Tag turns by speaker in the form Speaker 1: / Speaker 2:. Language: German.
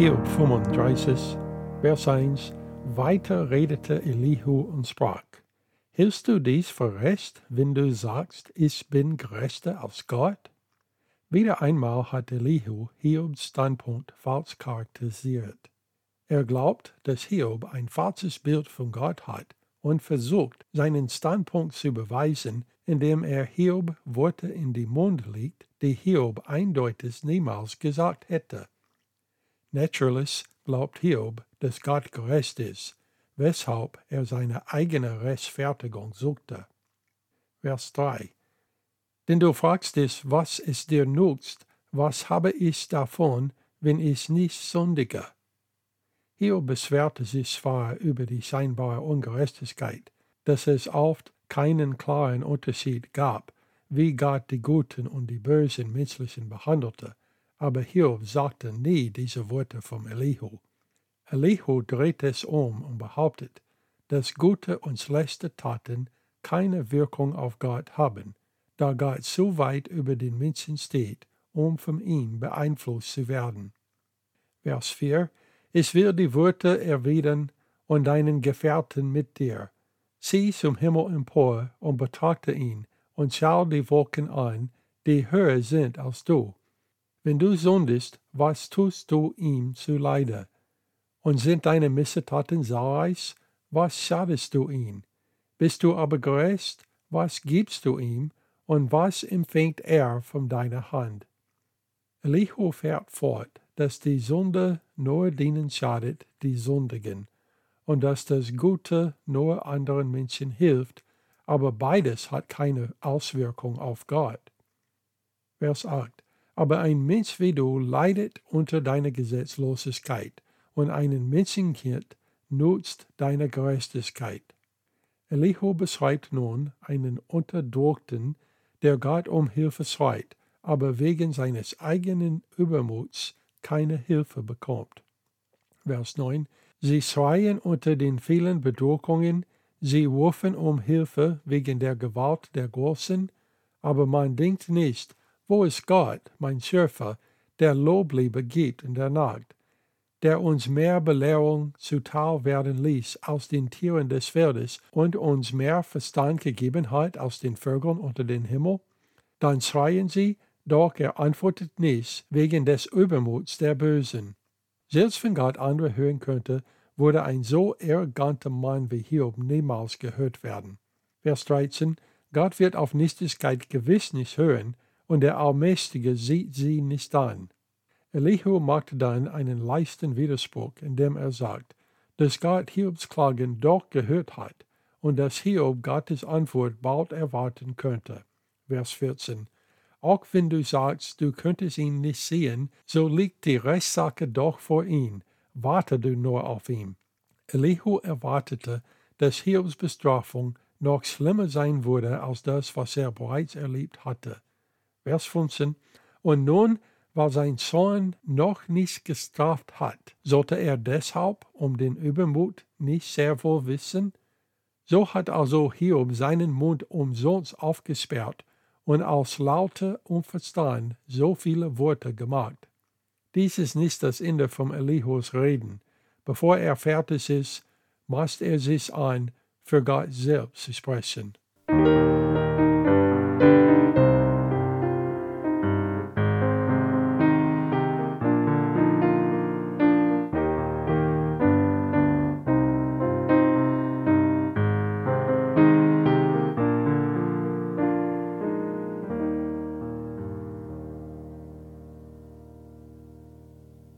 Speaker 1: Hiob 35, Vers 1, weiter redete Elihu und sprach, Hältst du dies für recht, wenn du sagst, ich bin gerechter als Gott? Wieder einmal hat Elihu Hiobs Standpunkt falsch charakterisiert. Er glaubt, dass Hiob ein falsches Bild von Gott hat und versucht, seinen Standpunkt zu beweisen, indem er Hiob Worte in die Mund legt, die Hiob eindeutig niemals gesagt hätte. Natürlich glaubt Hiob, dass Gott gerecht ist, weshalb er seine eigene Rechtfertigung suchte. Vers 3 Denn du fragst dich, was es dir nutzt, was habe ich davon, wenn ich nicht sündige? Hiob beschwerte sich zwar über die scheinbare Ungerechtigkeit, dass es oft keinen klaren Unterschied gab, wie Gott die Guten und die bösen Menschlichen behandelte, aber Hiob sagte nie diese Worte vom Elihu. Elihu dreht es um und behauptet, dass gute und schlechte Taten keine Wirkung auf Gott haben, da Gott so weit über den Menschen steht, um von ihm beeinflusst zu werden. Vers 4 Ich will die Worte erwidern und deinen Gefährten mit dir. Sieh zum Himmel empor und betrachte ihn und schau die Wolken an, die höher sind als du. Wenn du sündest, was tust du ihm zu Leide? Und sind deine Missetaten zahlreich, was schadest du ihn? Bist du aber gerecht, was gibst du ihm, und was empfängt er von deiner Hand? Elihu fährt fort, dass die Sünde nur denen schadet, die sündigen, und dass das Gute nur anderen Menschen hilft, aber beides hat keine Auswirkung auf Gott. Vers 8 aber ein Mensch wie du leidet unter deiner Gesetzlosigkeit, und einen Menschenkind nutzt deine Gerechtigkeit. Elihu beschreibt nun einen Unterdrückten, der Gott um Hilfe schreit, aber wegen seines eigenen Übermuts keine Hilfe bekommt. Vers 9 Sie schreien unter den vielen Bedrückungen, sie rufen um Hilfe wegen der Gewalt der Großen, aber man denkt nicht, wo ist Gott, mein Schöpfer, der Lobliebe gibt in der Nacht, der uns mehr Belehrung zuteil werden ließ als den Tieren des Feldes und uns mehr Verstand gegeben hat als den Vögeln unter den Himmel? Dann schreien sie, doch er antwortet nicht wegen des Übermuts der Bösen. Selbst wenn Gott andere hören könnte, würde ein so arroganter Mann wie Hiob niemals gehört werden. Vers 13 Gott wird auf Nichtigkeit gewiss nicht hören, und der Allmächtige sieht sie nicht an. Elihu macht dann einen leichten Widerspruch, indem er sagt, dass Gott Hiobs Klagen doch gehört hat und dass Hiob Gottes Antwort bald erwarten könnte. Vers 14. Auch wenn du sagst, du könntest ihn nicht sehen, so liegt die Rechtssache doch vor ihm. Warte du nur auf ihn. Elihu erwartete, dass Hiobs Bestrafung noch schlimmer sein würde als das, was er bereits erlebt hatte. Vers 15. Und nun, weil sein Sohn noch nicht gestraft hat, sollte er deshalb um den Übermut nicht sehr wohl wissen? So hat also Hiob seinen Mund umsonst aufgesperrt und aus lauter Unverstand so viele Worte gemacht. Dies ist nicht das Ende vom Elihus Reden. Bevor er fertig ist, maßt er sich an, für Gott selbst zu sprechen.